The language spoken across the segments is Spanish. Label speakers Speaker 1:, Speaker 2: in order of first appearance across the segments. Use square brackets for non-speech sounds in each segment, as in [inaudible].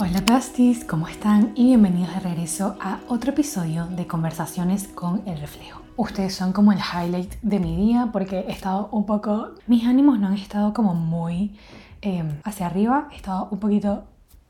Speaker 1: Hola Pastis, ¿cómo están? Y bienvenidos de regreso a otro episodio de Conversaciones con el Reflejo. Ustedes son como el highlight de mi día porque he estado un poco... Mis ánimos no han estado como muy eh, hacia arriba, he estado un poquito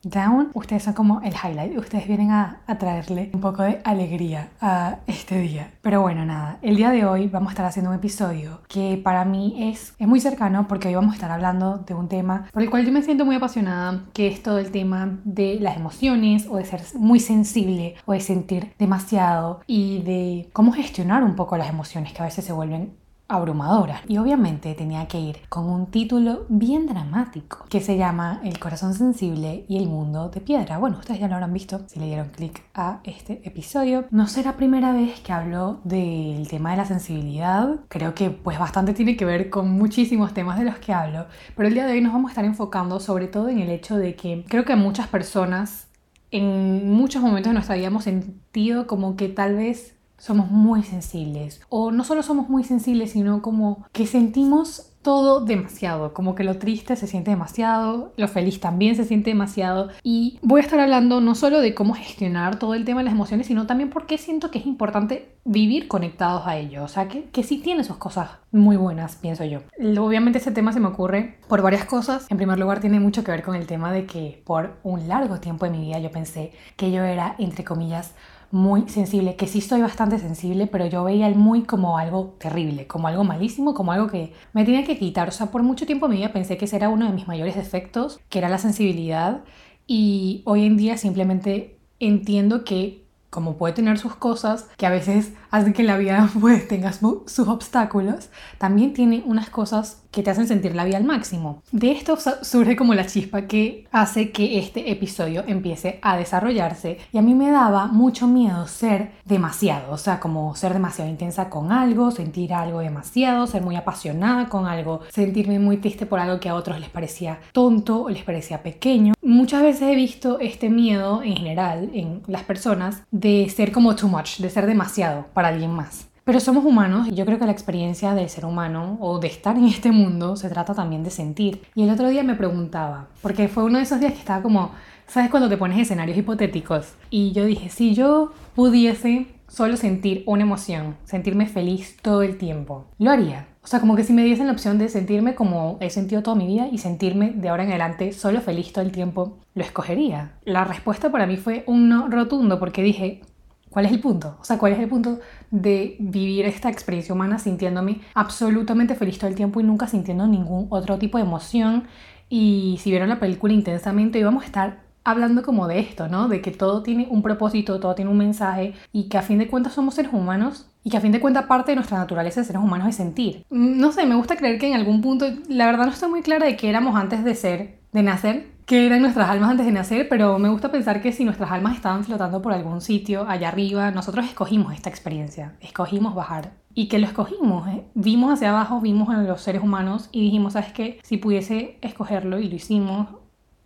Speaker 1: down, ustedes son como el highlight. Ustedes vienen a, traerle un poco de alegría a este día. Pero bueno, nada, el día de hoy vamos a estar haciendo un episodio que para mí es, es muy cercano porque hoy vamos a estar hablando de un tema por el cual yo me siento muy apasionada, que es todo el tema de las emociones o de ser muy sensible o de sentir demasiado y de cómo gestionar un poco las emociones que a veces se vuelven abrumadora. Y obviamente tenía que ir con un título bien dramático que se llama El corazón sensible y el mundo de piedra. Bueno, ustedes ya lo habrán visto si le dieron clic a este episodio. No será primera vez que hablo del tema de la sensibilidad. Creo que pues bastante tiene que ver con muchísimos temas de los que hablo. Pero el día de hoy nos vamos a estar enfocando sobre todo en el hecho de que creo que muchas personas en muchos momentos de nuestra vida hemos sentido como que tal vez somos muy sensibles. O no solo somos muy sensibles, sino como que sentimos todo demasiado, como que lo triste se siente demasiado, lo feliz también se siente demasiado. Y voy a estar hablando no solo de cómo gestionar todo el tema de las emociones, sino también porque siento que es importante vivir conectados a ello. O sea, que, que sí tiene sus cosas muy buenas, pienso yo. Obviamente ese tema se me ocurre por varias cosas. En primer lugar, tiene mucho que ver con el tema de que por un largo tiempo de mi vida yo pensé que yo era, entre comillas, muy sensible, que sí estoy bastante sensible, pero yo veía el muy como algo terrible, como algo malísimo, como algo que me tenía que quitar. O sea, por mucho tiempo en mi vida pensé que ese era uno de mis mayores defectos, que era la sensibilidad, y hoy en día simplemente entiendo que como puede tener sus cosas, que a veces hacen que la vida [laughs] pues, tenga sus obstáculos, también tiene unas cosas que te hacen sentir la vida al máximo. De esto surge como la chispa que hace que este episodio empiece a desarrollarse y a mí me daba mucho miedo ser demasiado, o sea, como ser demasiado intensa con algo, sentir algo demasiado, ser muy apasionada con algo, sentirme muy triste por algo que a otros les parecía tonto o les parecía pequeño. Muchas veces he visto este miedo en general en las personas de ser como too much, de ser demasiado para alguien más. Pero somos humanos y yo creo que la experiencia del ser humano o de estar en este mundo se trata también de sentir. Y el otro día me preguntaba, porque fue uno de esos días que estaba como, ¿sabes cuando te pones escenarios hipotéticos? Y yo dije, si yo pudiese solo sentir una emoción, sentirme feliz todo el tiempo, lo haría. O sea, como que si me diesen la opción de sentirme como he sentido toda mi vida y sentirme de ahora en adelante solo feliz todo el tiempo, lo escogería. La respuesta para mí fue un no rotundo porque dije, ¿Cuál es el punto? O sea, ¿cuál es el punto de vivir esta experiencia humana sintiéndome absolutamente feliz todo el tiempo y nunca sintiendo ningún otro tipo de emoción? Y si vieron la película intensamente, íbamos a estar hablando como de esto, ¿no? De que todo tiene un propósito, todo tiene un mensaje y que a fin de cuentas somos seres humanos y que a fin de cuentas parte de nuestra naturaleza de seres humanos es sentir. Mm, no sé, me gusta creer que en algún punto, la verdad no estoy muy clara de qué éramos antes de ser, de nacer, que eran nuestras almas antes de nacer, pero me gusta pensar que si nuestras almas estaban flotando por algún sitio allá arriba, nosotros escogimos esta experiencia, escogimos bajar. Y que lo escogimos, ¿eh? vimos hacia abajo, vimos a los seres humanos y dijimos, ¿sabes qué? Si pudiese escogerlo y lo hicimos,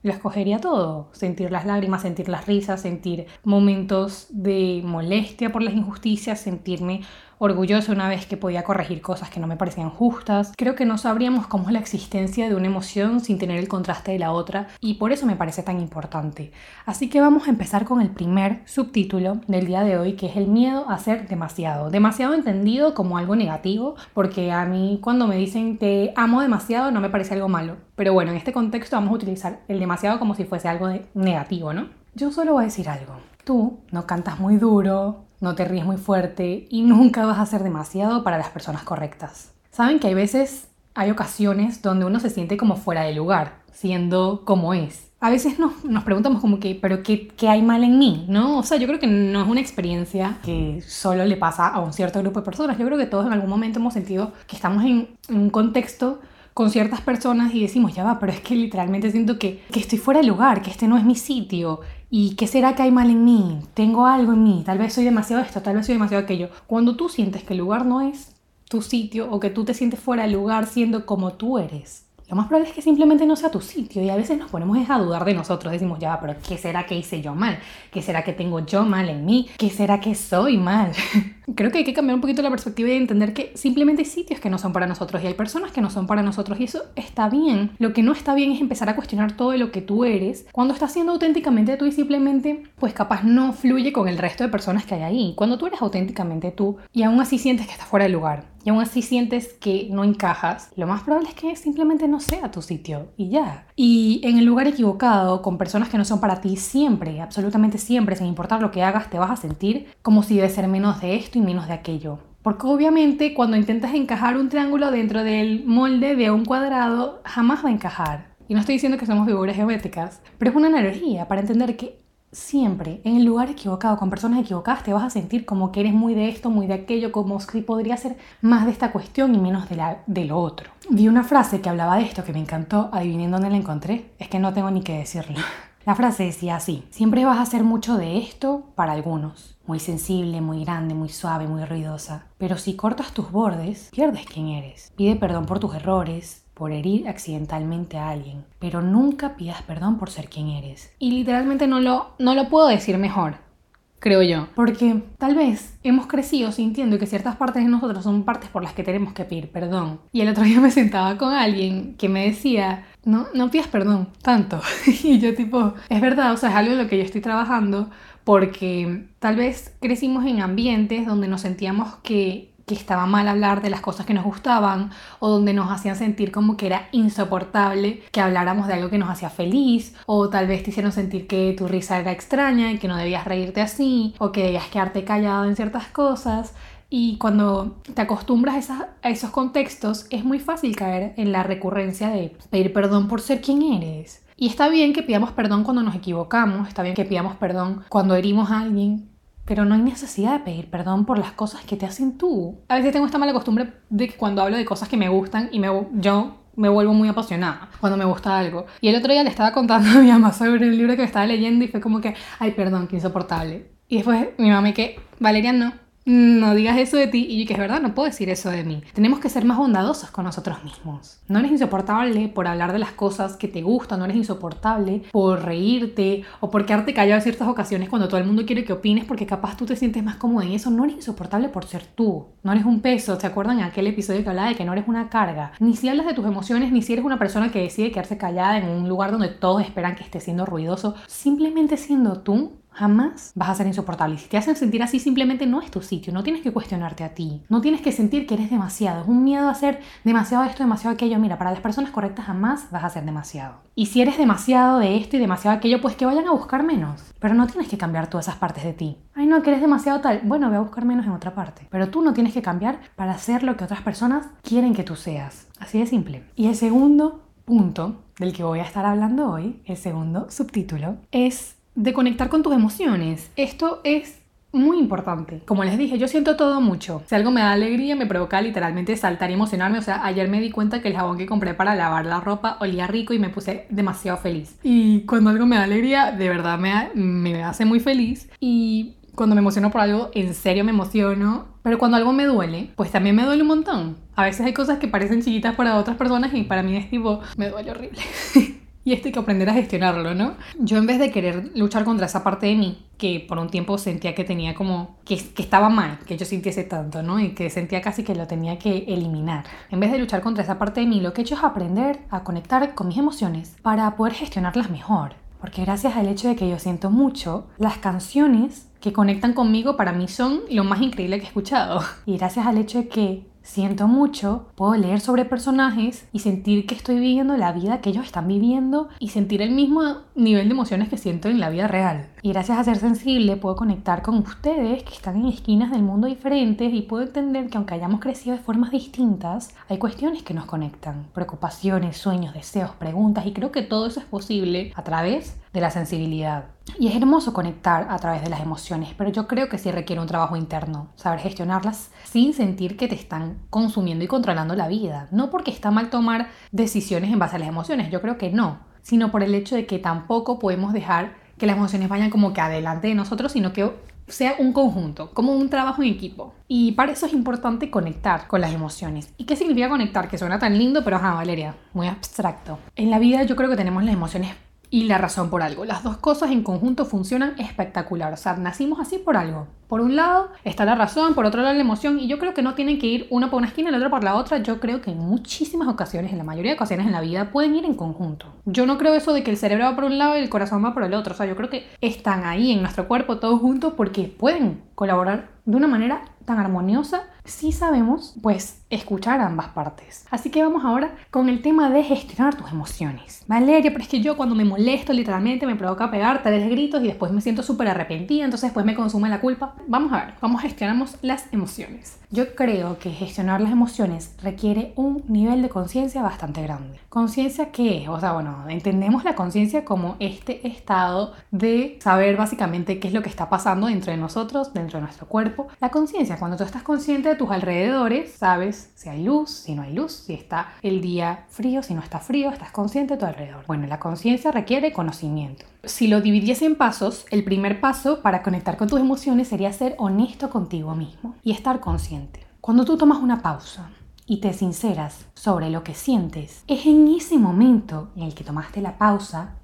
Speaker 1: lo escogería todo. Sentir las lágrimas, sentir las risas, sentir momentos de molestia por las injusticias, sentirme orgullosa una vez que podía corregir cosas que no me parecían justas. Creo que no sabríamos cómo es la existencia de una emoción sin tener el contraste de la otra y por eso me parece tan importante. Así que vamos a empezar con el primer subtítulo del día de hoy que es el miedo a ser demasiado. Demasiado entendido como algo negativo porque a mí cuando me dicen que amo demasiado no me parece algo malo. Pero bueno, en este contexto vamos a utilizar el demasiado como si fuese algo negativo, ¿no? Yo solo voy a decir algo. Tú no cantas muy duro, no te ríes muy fuerte y nunca vas a ser demasiado para las personas correctas. Saben que hay veces, hay ocasiones donde uno se siente como fuera de lugar, siendo como es. A veces nos, nos preguntamos como que, pero qué, qué, hay mal en mí? ¿No? O sea, yo creo que no es una experiencia que solo le pasa a un cierto grupo de personas. Yo creo que todos en algún momento hemos sentido que estamos en un contexto con ciertas personas y decimos, ya va, pero es que literalmente siento que, que estoy fuera de lugar, que este no es mi sitio. ¿Y qué será que hay mal en mí? Tengo algo en mí, tal vez soy demasiado esto, tal vez soy demasiado aquello. Cuando tú sientes que el lugar no es tu sitio o que tú te sientes fuera del lugar siendo como tú eres, lo más probable es que simplemente no sea tu sitio y a veces nos ponemos a dudar de nosotros. Decimos, ya, pero ¿qué será que hice yo mal? ¿Qué será que tengo yo mal en mí? ¿Qué será que soy mal? [laughs] creo que hay que cambiar un poquito la perspectiva y entender que simplemente hay sitios que no son para nosotros y hay personas que no son para nosotros y eso está bien. Lo que no está bien es empezar a cuestionar todo lo que tú eres cuando estás siendo auténticamente tú y simplemente, pues capaz no fluye con el resto de personas que hay ahí. Cuando tú eres auténticamente tú y aún así sientes que estás fuera de lugar y aún así sientes que no encajas, lo más probable es que simplemente no sea tu sitio y ya. Y en el lugar equivocado, con personas que no son para ti, siempre, absolutamente siempre, sin importar lo que hagas, te vas a sentir como si debe ser menos de esto y menos de aquello. Porque obviamente cuando intentas encajar un triángulo dentro del molde de un cuadrado, jamás va a encajar. Y no estoy diciendo que somos figuras geométricas, pero es una analogía para entender que siempre en el lugar equivocado, con personas equivocadas, te vas a sentir como que eres muy de esto, muy de aquello, como si podría ser más de esta cuestión y menos de, la, de lo otro. Vi una frase que hablaba de esto que me encantó, adivinen dónde la encontré, es que no tengo ni que decirlo. [laughs] La frase decía así, siempre vas a hacer mucho de esto para algunos, muy sensible, muy grande, muy suave, muy ruidosa, pero si cortas tus bordes, pierdes quién eres. Pide perdón por tus errores, por herir accidentalmente a alguien, pero nunca pidas perdón por ser quien eres. Y literalmente no lo, no lo puedo decir mejor, creo yo. Porque tal vez hemos crecido sintiendo que ciertas partes de nosotros son partes por las que tenemos que pedir perdón. Y el otro día me sentaba con alguien que me decía, no, no pidas perdón tanto. [laughs] y yo tipo, es verdad, o sea, es algo en lo que yo estoy trabajando porque tal vez crecimos en ambientes donde nos sentíamos que que estaba mal hablar de las cosas que nos gustaban o donde nos hacían sentir como que era insoportable que habláramos de algo que nos hacía feliz o tal vez te hicieron sentir que tu risa era extraña y que no debías reírte así o que debías quedarte callado en ciertas cosas. Y cuando te acostumbras a, a, esos contextos, es muy fácil caer en la recurrencia de pedir perdón por ser quien eres. Y está bien que pidamos perdón cuando nos equivocamos, está bien que pidamos perdón cuando herimos a alguien, pero no hay necesidad de pedir perdón por las cosas que te hacen tú. A veces tengo esta mala costumbre de que cuando hablo de cosas que me gustan y me, yo me vuelvo muy apasionada cuando me gusta algo. Y el otro día le estaba contando [laughs] a mi mamá sobre el libro que estaba leyendo y fue como que, ay, perdón, qué insoportable. Y después mi mamá me que, Valeria, no, no digas eso de ti y que es verdad, no puedo decir eso de mí. Tenemos que ser más bondadosos con nosotros mismos. No eres insoportable por hablar de las cosas que te gustan, no eres insoportable por reírte o por quedarte callado en ciertas ocasiones cuando todo el mundo quiere que opines porque capaz tú te sientes más cómodo en eso. No eres insoportable por ser tú. No eres un peso. ¿Se acuerdan en aquel episodio que hablaba de que no eres una carga? Ni si hablas de tus emociones, ni si eres una persona que decide quedarse callada en un lugar donde todos esperan que estés siendo ruidoso. Simplemente siendo tú Jamás vas a ser insoportable. Y si te hacen sentir así, simplemente no es tu sitio. No tienes que cuestionarte a ti. No tienes que sentir que eres demasiado. Es un miedo a hacer demasiado esto, demasiado aquello. Mira, para las personas correctas jamás vas a ser demasiado. Y si eres demasiado de esto y demasiado aquello, pues que vayan a buscar menos. Pero no tienes que cambiar todas esas partes de ti. Ay, no, que eres demasiado tal. Bueno, voy a buscar menos en otra parte. Pero tú no tienes que cambiar para ser lo que otras personas quieren que tú seas. Así de simple. Y el segundo punto del que voy a estar hablando hoy, el segundo subtítulo, es de conectar con tus emociones. Esto es muy importante. Como les dije, yo siento todo mucho. Si algo me da alegría, me provoca literalmente saltar y emocionarme. O sea, ayer me di cuenta que el jabón que compré para lavar la ropa olía rico y me puse demasiado feliz. Y cuando algo me da alegría, de verdad me, me hace muy feliz. Y cuando me emociono por algo, en serio me emociono. Pero cuando algo me duele, pues también me duele un montón. A veces hay cosas que parecen chiquitas para otras personas y para mí es tipo, me duele horrible. [laughs] Y esto hay que aprender a gestionarlo, ¿no? Yo en vez de querer luchar contra esa parte de mí, que por un tiempo sentía que tenía como, que, que estaba mal, que yo sintiese tanto, ¿no? Y que sentía casi que lo tenía que eliminar. En vez de luchar contra esa parte de mí, lo que he hecho es aprender a conectar con mis emociones para poder gestionarlas mejor. Porque gracias al hecho de que yo siento mucho, las canciones que conectan conmigo para mí son lo más increíble que he escuchado. Y gracias al hecho de que siento mucho, puedo leer sobre personajes y sentir que estoy viviendo la vida que ellos están viviendo y sentir el mismo nivel de emociones que siento en la vida real. Y gracias a ser sensible puedo conectar con ustedes que están en esquinas del mundo diferentes y puedo entender que aunque hayamos crecido de formas distintas, hay cuestiones que nos conectan, preocupaciones, sueños, deseos, preguntas y creo que todo eso es posible a través de la sensibilidad. Y es hermoso conectar a través de las emociones, pero yo creo que sí requiere un trabajo interno, saber gestionarlas sin sentir que te están consumiendo y controlando la vida. No porque está mal tomar decisiones en base a las emociones, yo creo que no, sino por el hecho de que tampoco podemos dejar que las emociones vayan como que adelante de nosotros, sino que sea un conjunto, como un trabajo en equipo. Y para eso es importante conectar con las emociones. ¿Y qué significa conectar? Que suena tan lindo, pero ajá, Valeria, muy abstracto. En la vida yo creo que tenemos las emociones y la razón por algo. Las dos cosas en conjunto funcionan espectacular. O sea, nacimos así por algo. Por un lado está la razón, por otro lado la emoción, y yo creo que no tienen que ir una por una esquina y la otra por la otra. Yo creo que en muchísimas ocasiones, en la mayoría de ocasiones en la vida, pueden ir en conjunto. Yo no creo eso de que el cerebro va por un lado y el corazón va por el otro. O sea, yo creo que están ahí en nuestro cuerpo todos juntos porque pueden colaborar de una manera tan armoniosa si sabemos, pues, escuchar ambas partes. Así que vamos ahora con el tema de gestionar tus emociones. Valeria, pero es que yo cuando me molesto literalmente me provoca pegar tres gritos y después me siento súper arrepentida, entonces después me consume la culpa. Vamos a ver, cómo gestionamos las emociones. Yo creo que gestionar las emociones requiere un nivel de conciencia bastante grande. ¿Conciencia qué es? O sea, bueno, entendemos la conciencia como este estado de saber básicamente qué es lo que está pasando dentro de nosotros, dentro de nuestro cuerpo. La conciencia, cuando tú estás consciente de tus alrededores, sabes si hay luz, si no hay luz, si está el día frío, si no está frío, estás consciente de tu alrededor. Bueno, la conciencia requiere conocimiento. Si lo dividiese en pasos, el primer paso para conectar con tus emociones sería ser honesto contigo mismo y estar consciente. Cuando tú tomas una pausa y te sinceras sobre lo que sientes, es en ese momento en el que tomaste la pausa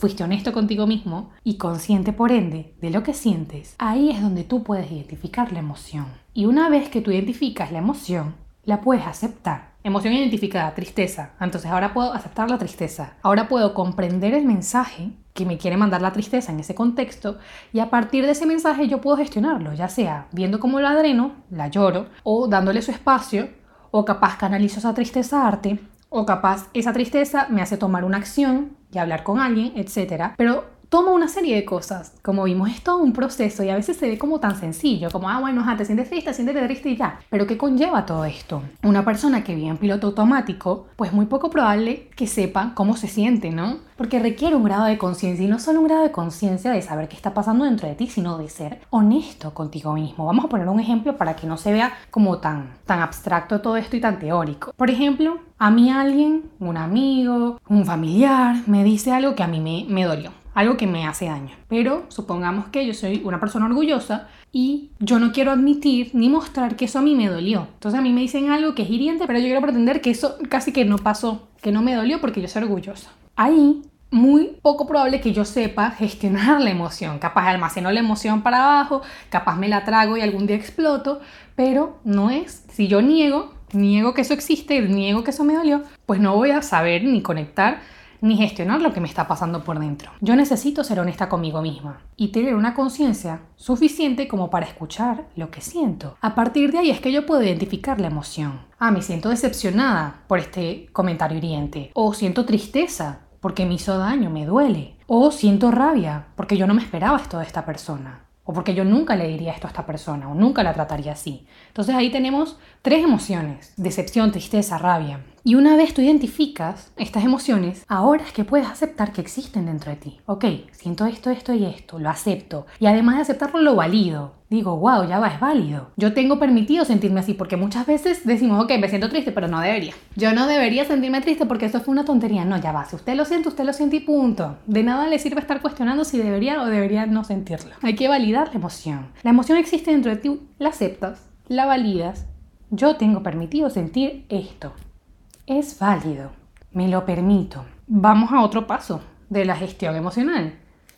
Speaker 1: fuiste honesto contigo mismo y consciente por ende de lo que sientes, ahí es donde tú puedes identificar la emoción. Y una vez que tú identificas la emoción, la puedes aceptar. Emoción identificada, tristeza. Entonces ahora puedo aceptar la tristeza. Ahora puedo comprender el mensaje que me quiere mandar la tristeza en ese contexto y a partir de ese mensaje yo puedo gestionarlo, ya sea viendo cómo la dreno, la lloro, o dándole su espacio, o capaz canalizo esa tristeza a arte, o capaz esa tristeza me hace tomar una acción y hablar con alguien, etc. Pero toma una serie de cosas. Como vimos, es todo un proceso y a veces se ve como tan sencillo, como, ah, bueno, te sientes triste, siéntete triste y ya. Pero ¿qué conlleva todo esto? Una persona que vive en piloto automático, pues muy poco probable que sepa cómo se siente, ¿no? Porque requiere un grado de conciencia y no solo un grado de conciencia de saber qué está pasando dentro de ti, sino de ser honesto contigo mismo. Vamos a poner un ejemplo para que no se vea como tan, tan abstracto todo esto y tan teórico. Por ejemplo, a mí alguien, un amigo, un familiar, me dice algo que a mí me, me dolió algo que me hace daño. Pero supongamos que yo soy una persona orgullosa y yo no quiero admitir ni mostrar que eso a mí me dolió. Entonces a mí me dicen algo que es hiriente, pero yo quiero pretender que eso casi que no pasó, que no me dolió porque yo soy orgullosa. Ahí muy poco probable que yo sepa gestionar la emoción. Capaz almaceno la emoción para abajo, capaz me la trago y algún día exploto, pero no es. Si yo niego, niego que eso existe, niego que eso me dolió, pues no voy a saber ni conectar ni gestionar lo que me está pasando por dentro. Yo necesito ser honesta conmigo misma y tener una conciencia suficiente como para escuchar lo que siento. A partir de ahí es que yo puedo identificar la emoción. Ah, me siento decepcionada por este comentario hiriente. O siento tristeza porque me hizo daño, me duele. O siento rabia porque yo no me esperaba esto de esta persona. O porque yo nunca le diría esto a esta persona o nunca la trataría así. Entonces ahí tenemos tres emociones. Decepción, tristeza, rabia. Y una vez tú identificas estas emociones, ahora es que puedes aceptar que existen dentro de ti. Ok, siento esto, esto y esto, lo acepto. Y además de aceptarlo, lo valido. Digo, wow, ya va, es válido. Yo tengo permitido sentirme así porque muchas veces decimos, ok, me siento triste, pero no debería. Yo no debería sentirme triste porque eso fue una tontería. No, ya va, si usted lo siente, usted lo siente y punto. De nada le sirve estar cuestionando si debería o debería no sentirlo. Hay que validar la emoción. La emoción existe dentro de ti, la aceptas, la validas. Yo tengo permitido sentir esto es válido, me lo permito. Vamos a otro paso de la gestión emocional.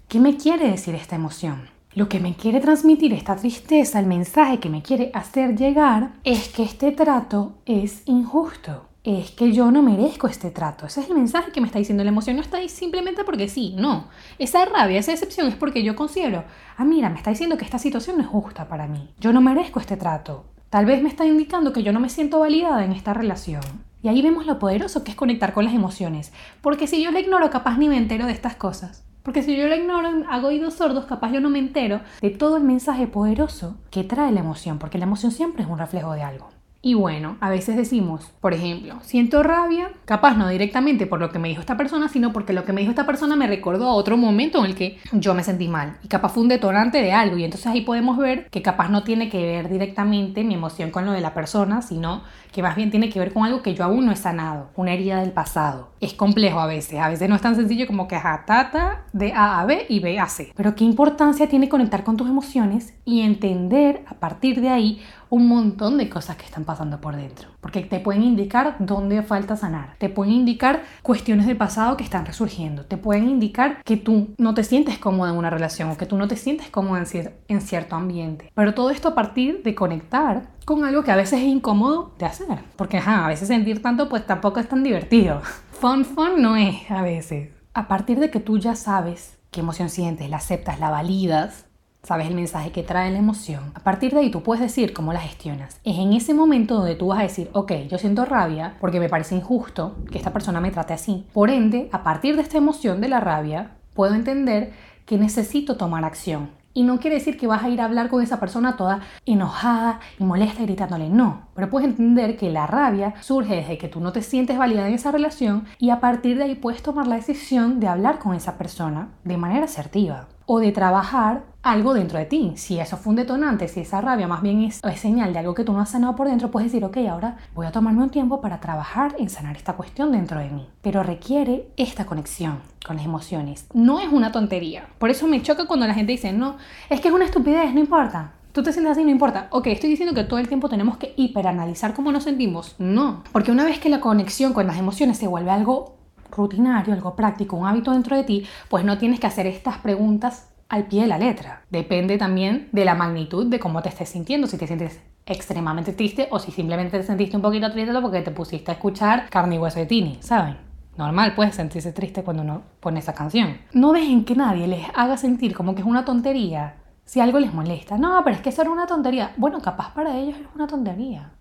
Speaker 1: ¿Qué me quiere decir esta emoción? Lo que me quiere transmitir esta tristeza, el mensaje que me quiere hacer llegar, es que este trato es injusto. Es que yo no merezco este trato. Ese es el mensaje que me está diciendo. La emoción no está ahí simplemente porque sí, no. Esa rabia, esa decepción es porque yo considero, ah, mira, me está diciendo que esta situación no es justa para mí. Yo no merezco este trato. Tal vez me está indicando que yo no me siento validada en esta relación. Y ahí vemos lo poderoso que es conectar con las emociones. Porque si yo la ignoro, capaz ni me entero de estas cosas. Porque si yo la ignoro, hago oídos sordos, capaz yo no me entero de todo el mensaje poderoso que trae la emoción. Porque la emoción siempre es un reflejo de algo. Y bueno, a veces decimos, por ejemplo, siento rabia, capaz no directamente por lo que me dijo esta persona, sino porque lo que me dijo esta persona me recordó a otro momento en el que yo me sentí mal. Y capaz fue un detonante de algo. Y entonces ahí podemos ver que capaz no tiene que ver directamente mi emoción con lo de la persona, sino que más bien tiene que ver con algo que yo aún no he sanado, una herida del pasado. Es complejo a veces. A veces no es tan sencillo como que ajá, tata de A a B y B a C. Pero qué importancia tiene conectar con tus emociones y entender a partir de ahí un montón de cosas que están pasando por dentro. Porque te pueden indicar dónde falta sanar. Te pueden indicar cuestiones del pasado que están resurgiendo. Te pueden indicar que tú no te sientes cómoda en una relación o que tú no te sientes cómoda en, en cierto ambiente. Pero todo esto a partir de conectar con algo que a veces es incómodo de hacer. Porque ajá, a veces sentir tanto pues tampoco es tan divertido. Fun fun no es a veces. A partir de que tú ya sabes qué emoción sientes, la aceptas, la validas, sabes el mensaje que trae la emoción, a partir de ahí tú puedes decir cómo la gestionas. Es en ese momento donde tú vas a decir, ok, yo siento rabia porque me parece injusto que esta persona me trate así. Por ende, a partir de esta emoción de la rabia, puedo entender que necesito tomar acción. Y no quiere decir que vas a ir a hablar con esa persona toda enojada y molesta gritándole, no. Pero puedes entender que la rabia surge desde que tú no te sientes válida en esa relación y a partir de ahí puedes tomar la decisión de hablar con esa persona de manera asertiva o de trabajar algo dentro de ti. Si eso fue un detonante, si esa rabia más bien es, señal de algo que tú no has sanado por dentro, puedes decir, ok, ahora voy a tomarme un tiempo para trabajar en sanar esta cuestión dentro de mí. Pero requiere esta conexión con las emociones. No es una tontería. Por eso me choca cuando la gente dice, no, es que es una estupidez, no importa. Tú te sientes así, no importa. Ok, estoy diciendo que todo el tiempo tenemos que hiperanalizar cómo nos sentimos. No, porque una vez que la conexión con las emociones se vuelve algo rutinario, algo práctico, un hábito dentro de ti, pues no tienes que hacer estas preguntas al pie de la letra. Depende también de la magnitud de cómo te estés sintiendo, si te sientes extremadamente triste o si simplemente te sentiste un poquito triste porque te pusiste a escuchar carne y hueso de Tini, ¿saben? Normal, puedes sentirse triste cuando uno pone esa canción. No dejen que nadie les haga sentir como que es una tontería si algo les molesta. No, pero es que eso era una tontería. Bueno, capaz para ellos es una tontería.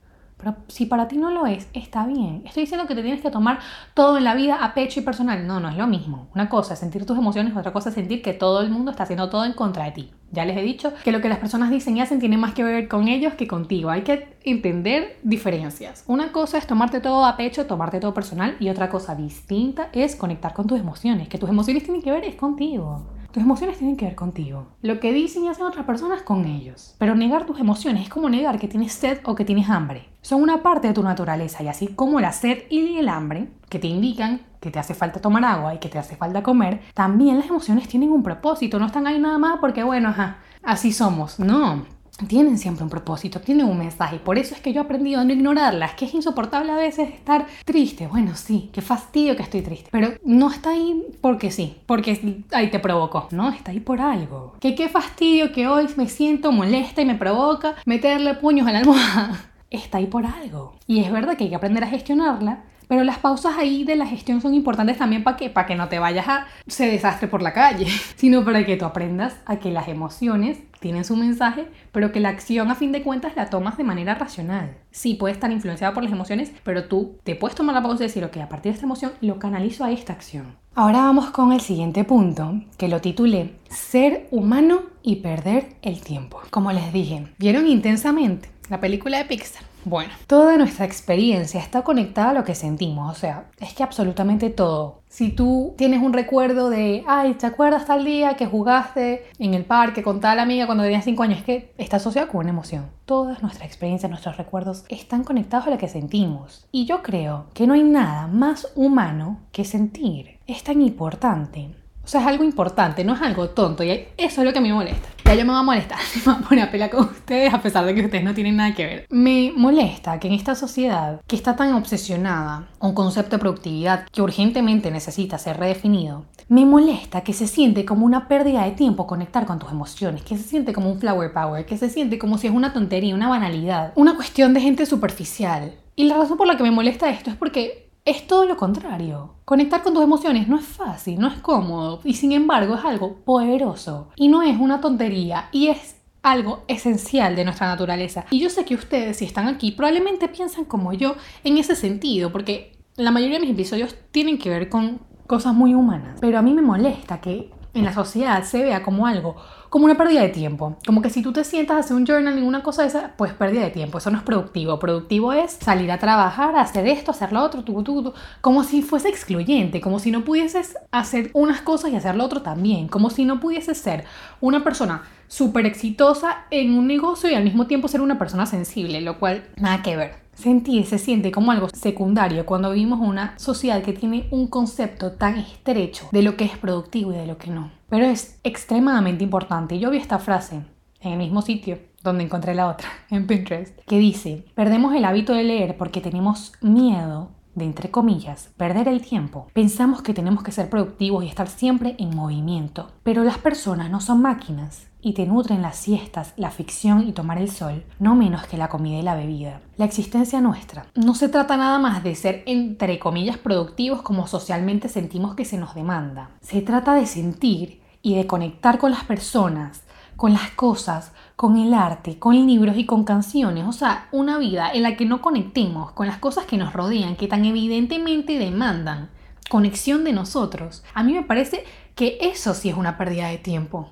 Speaker 1: Pero si para ti no lo es, está bien. Estoy diciendo que te tienes que tomar todo en la vida a pecho y personal. No, no es lo mismo. Una cosa es sentir tus emociones, otra cosa es sentir que todo el mundo está haciendo todo en contra de ti. Ya les he dicho que lo que las personas dicen y hacen tiene más que ver con ellos que contigo. Hay que entender diferencias. Una cosa es tomarte todo a pecho, tomarte todo personal y otra cosa distinta es conectar con tus emociones. Que tus emociones tienen que ver es contigo. Tus emociones tienen que ver contigo. Lo que dicen y hacen otras personas con ellos. Pero negar tus emociones es como negar que tienes sed o que tienes hambre. Son una parte de tu naturaleza y así como la sed y el hambre, que te indican que te hace falta tomar agua y que te hace falta comer, también las emociones tienen un propósito. No están ahí nada más porque, bueno, ajá, así somos. No tienen siempre un propósito, tienen un mensaje. Por eso es que yo he aprendido a no ignorarlas, que es insoportable a veces estar triste. Bueno, sí, qué fastidio que estoy triste. Pero no está ahí porque sí, porque ahí te provocó. No, está ahí por algo. Que qué fastidio que hoy me siento molesta y me provoca meterle puños a la almohada. [laughs] Está ahí por algo. Y es verdad que hay que aprender a gestionarla pero las pausas ahí de la gestión son importantes también para que, para que no te vayas a se desastre por la calle, [laughs] sino para que tú aprendas a que las emociones tienen su mensaje, pero que la acción a fin de cuentas la tomas de manera racional. Sí, puede estar influenciada por las emociones, pero tú te puedes tomar la pausa y decir, ok, a partir de esta emoción lo canalizo a esta acción. Ahora vamos con el siguiente punto, que lo titulé Ser humano y perder el tiempo. Como les dije, ¿vieron intensamente la película de Pixar? Bueno, toda nuestra experiencia está conectada a lo que sentimos, o sea, es que absolutamente todo. Si tú tienes un recuerdo de, ay, ¿te acuerdas tal día que jugaste en el parque con tal amiga cuando tenías 5 años? Es que está asociado con una emoción. Todas nuestras experiencias, nuestros recuerdos están conectados a lo que sentimos. Y yo creo que no hay nada más humano que sentir. Es tan importante. O sea, es algo importante, no es algo tonto. Y eso es lo que a mí me molesta. Ya yo me voy a molestar, [laughs] me voy a poner a pela con ustedes, a pesar de que ustedes no tienen nada que ver. Me molesta que en esta sociedad, que está tan obsesionada un concepto de productividad que urgentemente necesita ser redefinido, me molesta que se siente como una pérdida de tiempo conectar con tus emociones, que se siente como un flower power, que se siente como si es una tontería, una banalidad, una cuestión de gente superficial. Y la razón por la que me molesta esto es porque es todo lo contrario. Conectar con tus emociones no es fácil, no es cómodo y sin embargo es algo poderoso y no es una tontería y es algo esencial de nuestra naturaleza. Y yo sé que ustedes, si están aquí, probablemente piensan como yo en ese sentido, porque la mayoría de mis episodios tienen que ver con cosas muy humanas. Pero a mí me molesta que en la sociedad se vea como algo, como una pérdida de tiempo. Como que si tú te sientas a hacer un journal, ninguna cosa de esa, pues pérdida de tiempo. Eso no es productivo. Productivo es salir a trabajar, hacer esto, hacer lo otro, tú, tú, tú, como si fuese excluyente, como si no pudieses hacer unas cosas y hacer lo otro también, como si no pudieses ser una persona súper exitosa en un negocio y al mismo tiempo ser una persona sensible, lo cual nada que ver. Sentir se siente como algo secundario cuando vivimos una sociedad que tiene un concepto tan estrecho de lo que es productivo y de lo que no. Pero es extremadamente importante. Yo vi esta frase en el mismo sitio donde encontré la otra, [laughs] en Pinterest, que dice, perdemos el hábito de leer porque tenemos miedo de, entre comillas, perder el tiempo. Pensamos que tenemos que ser productivos y estar siempre en movimiento, pero las personas no son máquinas y te nutren las siestas, la ficción y tomar el sol, no menos que la comida y la bebida. La existencia nuestra no se trata nada más de ser entre comillas productivos como socialmente sentimos que se nos demanda. Se trata de sentir y de conectar con las personas, con las cosas, con el arte, con libros y con canciones. O sea, una vida en la que no conectemos con las cosas que nos rodean, que tan evidentemente demandan conexión de nosotros. A mí me parece que eso sí es una pérdida de tiempo.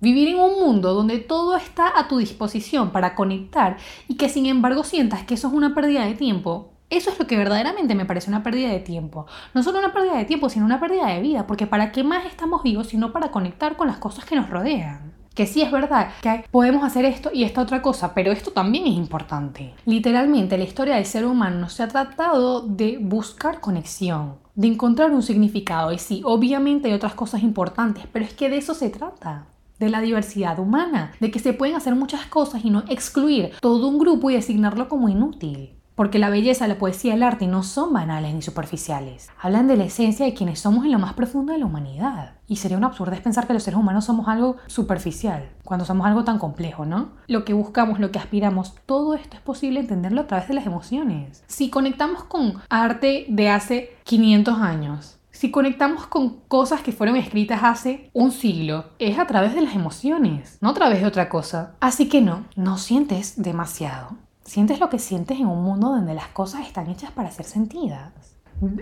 Speaker 1: Vivir en un mundo donde todo está a tu disposición para conectar y que sin embargo sientas que eso es una pérdida de tiempo, eso es lo que verdaderamente me parece una pérdida de tiempo. No solo una pérdida de tiempo, sino una pérdida de vida, porque ¿para qué más estamos vivos sino para conectar con las cosas que nos rodean? Que sí es verdad que podemos hacer esto y esta otra cosa, pero esto también es importante. Literalmente la historia del ser humano se ha tratado de buscar conexión, de encontrar un significado. Y sí, obviamente hay otras cosas importantes, pero es que de eso se trata de la diversidad humana, de que se pueden hacer muchas cosas y no excluir todo un grupo y designarlo como inútil. Porque la belleza, la poesía el arte no son banales ni superficiales. Hablan de la esencia de quienes somos en lo más profundo de la humanidad. Y sería un absurdo pensar que los seres humanos somos algo superficial, cuando somos algo tan complejo, ¿no? Lo que buscamos, lo que aspiramos, todo esto es posible entenderlo a través de las emociones. Si conectamos con arte de hace 500 años, si conectamos con cosas que fueron escritas hace un siglo, es a través de las emociones, no a través de otra cosa. Así que no, no sientes demasiado. Sientes lo que sientes en un mundo donde las cosas están hechas para ser sentidas.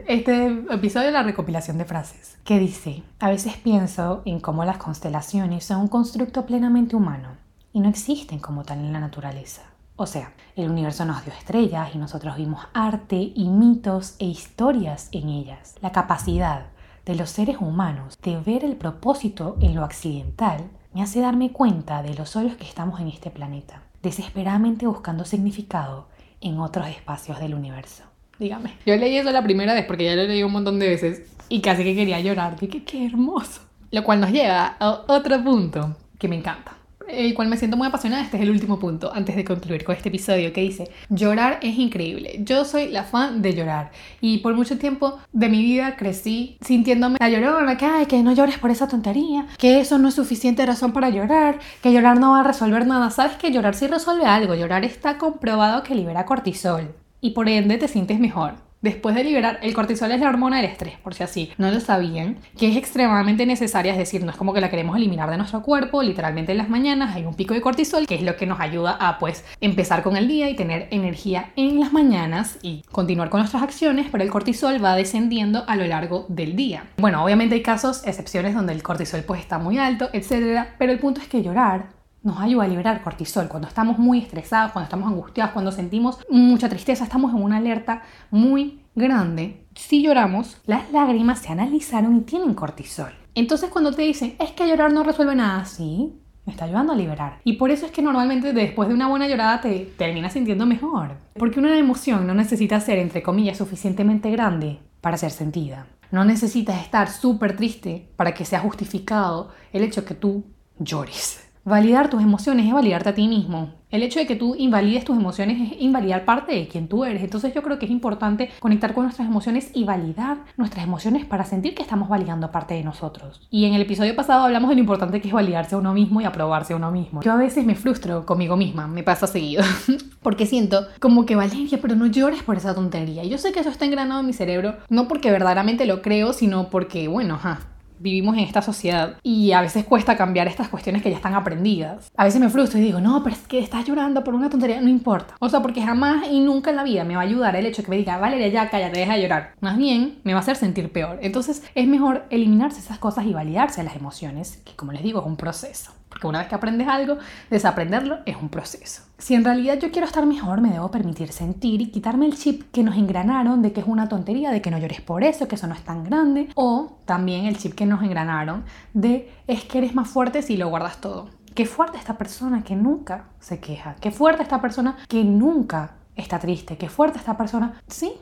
Speaker 1: Este episodio de la recopilación de frases, que dice, a veces pienso en cómo las constelaciones son un constructo plenamente humano y no existen como tal en la naturaleza. O sea, el universo nos dio estrellas y nosotros vimos arte y mitos e historias en ellas. La capacidad de los seres humanos de ver el propósito en lo accidental me hace darme cuenta de los solos que estamos en este planeta, desesperadamente buscando significado en otros espacios del universo. Dígame. Yo leí eso la primera vez porque ya lo leí un montón de veces y casi que quería llorar. Dije, qué hermoso. Lo cual nos lleva a otro punto que me encanta el cual me siento muy apasionada, este es el último punto antes de concluir con este episodio que dice, llorar es increíble. Yo soy la fan de llorar y por mucho tiempo de mi vida crecí sintiéndome la llorona, que, ay, que no llores por esa tontería, que eso no es suficiente razón para llorar, que llorar no va a resolver nada. Sabes que llorar sí resuelve algo, llorar está comprobado que libera cortisol y por ende te sientes mejor después de liberar, el cortisol es la hormona del estrés, por si así no lo sabían, que es extremadamente necesaria, es decir, no es como que la queremos eliminar de nuestro cuerpo, literalmente en las mañanas hay un pico de cortisol, que es lo que nos ayuda a pues empezar con el día y tener energía en las mañanas y continuar con nuestras acciones, pero el cortisol va descendiendo a lo largo del día. Bueno, obviamente hay casos, excepciones donde el cortisol pues está muy alto, etcétera, pero el punto es que llorar nos ayuda a liberar cortisol. Cuando estamos muy estresados, cuando estamos angustiados, cuando sentimos mucha tristeza, estamos en una alerta muy grande. Si lloramos, las lágrimas se analizaron y tienen cortisol. Entonces cuando te dicen, es que llorar no resuelve nada, sí, me está ayudando a liberar. Y por eso es que normalmente después de una buena llorada te terminas sintiendo mejor. Porque una emoción no necesita ser, entre comillas, suficientemente grande para ser sentida. No necesitas estar súper triste para que sea justificado el hecho que tú llores. Validar tus emociones es validarte a ti mismo. El hecho de que tú invalides tus emociones es invalidar parte de quien tú eres. Entonces yo creo que es importante conectar con nuestras emociones y validar nuestras emociones para sentir que estamos validando parte de nosotros. Y en el episodio pasado hablamos de lo importante que es validarse a uno mismo y aprobarse a uno mismo. Yo a veces me frustro conmigo misma, me pasa seguido. [laughs] porque siento como que Valeria, pero no llores por esa tontería. Yo sé que eso está engranado en mi cerebro, no porque verdaderamente lo creo, sino porque, bueno, ajá, vivimos en esta sociedad y a veces cuesta cambiar estas cuestiones que ya están aprendidas. A veces me frustro y digo, no, pero es que estás llorando por una tontería, no importa. O sea, porque jamás y nunca en la vida me va a ayudar el hecho de que me diga, Valeria, ya cállate, deja de llorar. Más bien, me va a hacer sentir peor. Entonces, es mejor eliminarse esas cosas y validarse las emociones, que como les digo, es un proceso. Porque una vez que aprendes algo, desaprenderlo es un proceso. Si en realidad yo quiero estar mejor, me debo permitir sentir y quitarme el chip que nos engranaron de que es una tontería, de que no llores por eso, que eso no es tan grande. O también el chip que nos engranaron de es que eres más fuerte si lo guardas todo. Qué fuerte esta persona que nunca se queja. Qué fuerte esta persona que nunca está triste. Qué fuerte esta persona. Sí,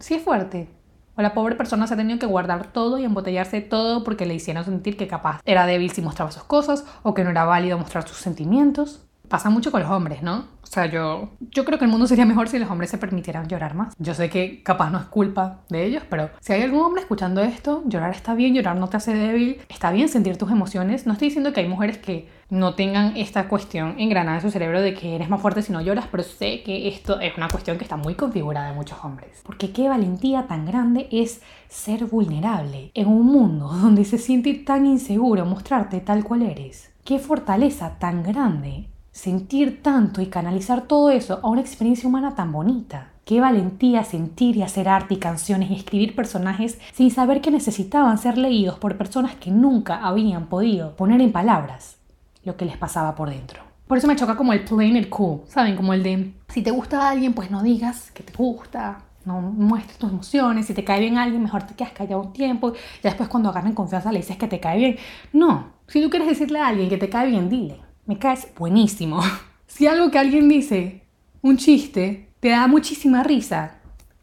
Speaker 1: sí es fuerte. O la pobre persona se ha tenido que guardar todo y embotellarse todo porque le hicieron sentir que capaz era débil si mostraba sus cosas o que no era válido mostrar sus sentimientos. Pasa mucho con los hombres, ¿no? O sea, yo, yo creo que el mundo sería mejor si los hombres se permitieran llorar más. Yo sé que capaz no es culpa de ellos, pero si hay algún hombre escuchando esto, llorar está bien, llorar no te hace débil, está bien sentir tus emociones. No estoy diciendo que hay mujeres que no tengan esta cuestión engranada en su cerebro de que eres más fuerte si no lloras, pero sé que esto es una cuestión que está muy configurada en muchos hombres. Porque qué valentía tan grande es ser vulnerable en un mundo [laughs] donde se siente tan inseguro mostrarte tal cual eres. Qué fortaleza tan grande sentir tanto y canalizar todo eso a una experiencia humana tan bonita. Qué valentía sentir y hacer arte y canciones y escribir personajes sin saber que necesitaban ser leídos por personas que nunca habían podido poner en palabras lo que les pasaba por dentro. Por eso me choca como el plain it cool, ¿saben? Como el de si te gusta a alguien, pues no digas que te gusta, no muestres tus emociones, si te cae bien alguien, mejor te quedas callado un tiempo y después cuando agarren confianza le dices que te cae bien. No, si tú quieres decirle a alguien que te cae bien, dile me caes buenísimo. [laughs] Si algo que alguien dice, un chiste, te da muchísima risa,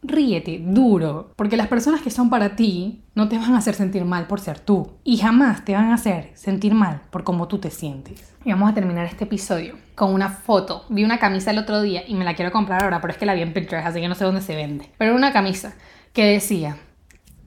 Speaker 1: ríete duro, porque las personas que son para ti no te van a hacer sentir mal por ser tú y jamás te van a hacer sentir mal por cómo tú te sientes. Y vamos a terminar este episodio con una foto. Vi una camisa el otro día y me la quiero comprar ahora, pero es que la vi en Pinterest, así que no sé dónde se vende. Pero una camisa que decía,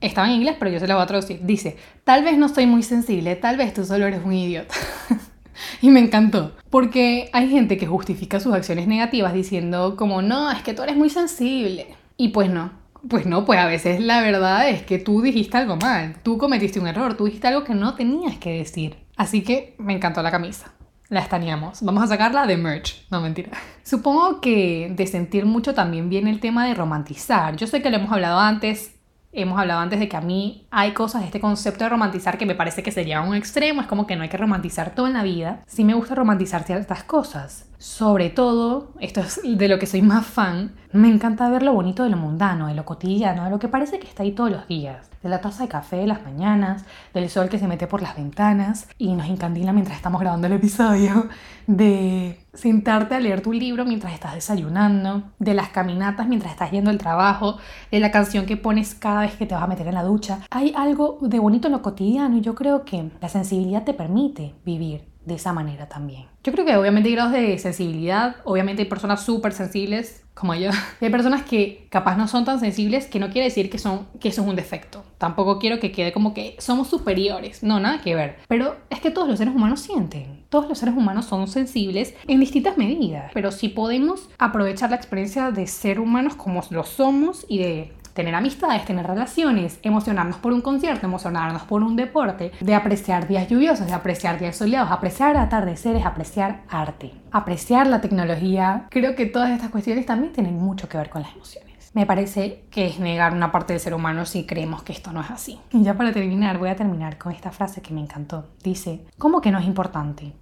Speaker 1: estaba en inglés, pero yo se la voy a traducir. Dice, tal vez no soy muy sensible, tal vez tú solo eres un idiota. [laughs] Y me encantó, porque hay gente que justifica sus acciones negativas diciendo como, no, es que tú eres muy sensible. Y pues no, pues no, pues a veces la verdad es que tú dijiste algo mal, tú cometiste un error, tú dijiste algo que no tenías que decir. Así que me encantó la camisa. La estaneamos. Vamos a sacarla de merch. No, mentira. [laughs] Supongo que de sentir mucho también viene el tema de romantizar. Yo sé que lo hemos hablado antes, hemos hablado antes de que a mí hay cosas, este concepto de romantizar que me parece que sería un extremo, es como que no hay que romantizar todo en la vida. Sí me gusta romantizar ciertas cosas. Sobre todo, esto es de lo que soy más fan, me encanta ver lo bonito de lo mundano, de lo cotidiano, de lo que parece que está ahí todos los días. De la taza de café de las mañanas, del sol que se mete por las ventanas y nos encandila mientras estamos grabando el episodio, de sentarte a leer tu libro mientras estás desayunando, de las caminatas mientras estás yendo al trabajo, de la canción que pones cada vez que te vas a meter en la ducha. Hay algo de bonito en lo cotidiano y yo creo que la sensibilidad te permite vivir de esa manera también. Yo creo que obviamente hay grados de sensibilidad, obviamente hay personas súper sensibles como yo. Y [laughs] hay personas que capaz no son tan sensibles, que no quiere decir que, son, que eso es un defecto. Tampoco quiero que quede como que somos superiores, no, nada que ver. Pero es que todos los seres humanos sienten, todos los seres humanos son sensibles en distintas medidas, pero si podemos aprovechar la experiencia de ser humanos como lo somos y de tener amistades, tener relaciones, emocionarnos por un concierto, emocionarnos por un deporte, de apreciar días lluviosos, de apreciar días soleados, apreciar atardeceres, apreciar arte, apreciar la tecnología. Creo que todas estas cuestiones también tienen mucho que ver con las emociones. Me parece que es negar una parte del ser humano si creemos que esto no es así. Y ya para terminar, voy a terminar con esta frase que me encantó. Dice, ¿cómo que no es importante?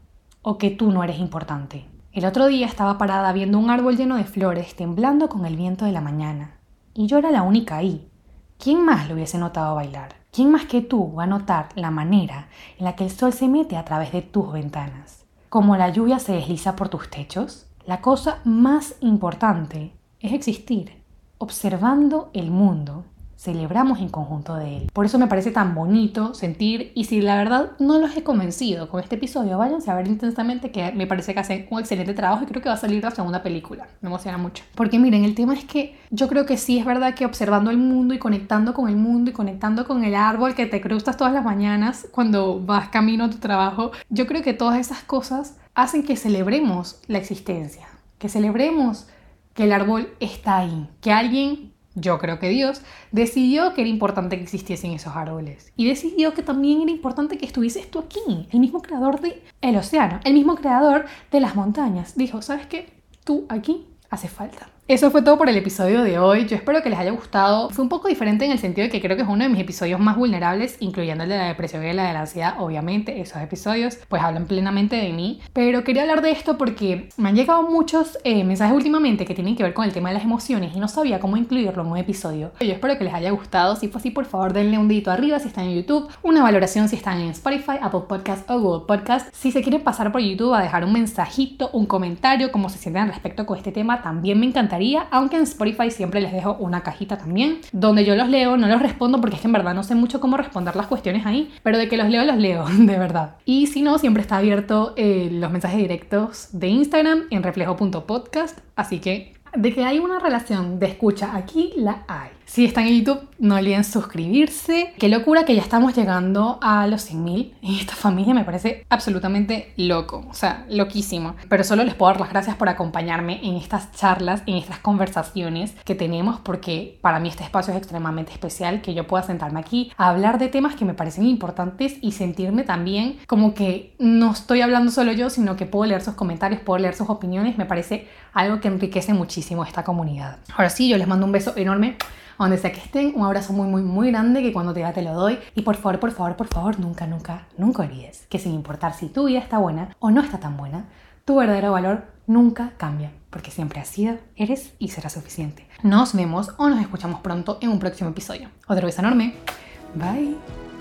Speaker 1: ¿O que tú no eres importante? El otro día estaba parada viendo un árbol lleno de flores temblando con el viento de la mañana y yo era la única ahí. ¿Quién más lo hubiese notado bailar? ¿Quién más que tú va a notar la manera en la que el sol se mete a través de tus ventanas? Como la lluvia se desliza por tus techos. La cosa más importante es existir, observando el mundo celebramos en conjunto de él. Por eso me parece tan bonito sentir y si la verdad no los he convencido con este episodio, váyanse a ver intensamente que me parece que hacen un excelente trabajo y creo que va a salir la segunda película. Me emociona mucho. Porque miren, el tema es que yo creo que sí es verdad que observando el mundo y conectando con el mundo y conectando con el árbol que te cruzas todas las mañanas cuando vas camino a tu trabajo, yo creo que todas esas cosas hacen que celebremos la existencia, que celebremos que el árbol está ahí, que alguien yo creo que Dios decidió que era importante que existiesen esos árboles y decidió que también era importante que estuvieses tú aquí, el mismo creador del el océano, el mismo creador de las montañas. Dijo, ¿sabes qué? Tú aquí hace falta. Eso fue todo por el episodio de hoy. Yo espero que les haya gustado. Fue un poco diferente en el sentido de que creo que es uno de mis episodios más vulnerables, incluyendo el de la depresión y el de la ansiedad. Obviamente, esos episodios pues hablan plenamente de mí. Pero quería hablar de esto porque me han llegado muchos eh, mensajes últimamente que tienen que ver con el tema de las emociones y no sabía cómo incluirlo en un episodio. Yo espero que les haya gustado. Si fue así, por favor, denle un dedito arriba si están en YouTube, una valoración si están en Spotify, Apple Podcast o Google Podcast. Si se quieren pasar por YouTube a dejar un mensajito, un comentario, cómo se sienten al respecto con este tema, también me encantaría aunque en Spotify siempre les dejo una cajita también, donde yo los leo, no los respondo porque es que en verdad no sé mucho cómo responder las cuestiones ahí, pero de que los leo, los leo, [laughs] de verdad. Y si no, siempre está abierto eh, los mensajes directos de Instagram en reflejo.podcast, así que de que hay una relación de escucha aquí, la hay. Si están en YouTube, no olviden suscribirse. Qué locura que ya estamos llegando a los 100.000 en esta familia. Me parece absolutamente loco. O sea, loquísimo. Pero solo les puedo dar las gracias por acompañarme en estas charlas, en estas conversaciones que tenemos, porque para mí este espacio es extremadamente especial. Que yo pueda sentarme aquí a hablar de temas que me parecen importantes y sentirme también como que no estoy hablando solo yo, sino que puedo leer sus comentarios, puedo leer sus opiniones. Me parece algo que enriquece muchísimo esta comunidad. Ahora sí, yo les mando un beso enorme donde sea que estén, un abrazo muy, muy, muy grande que cuando te da te lo doy. Y por favor, por favor, por favor, nunca, nunca, nunca olvides que sin importar si tu vida está buena o no está tan buena, tu verdadero valor nunca cambia, porque siempre has sido, eres y será suficiente. Nos vemos o nos escuchamos pronto en un próximo episodio. Otro beso enorme. Bye.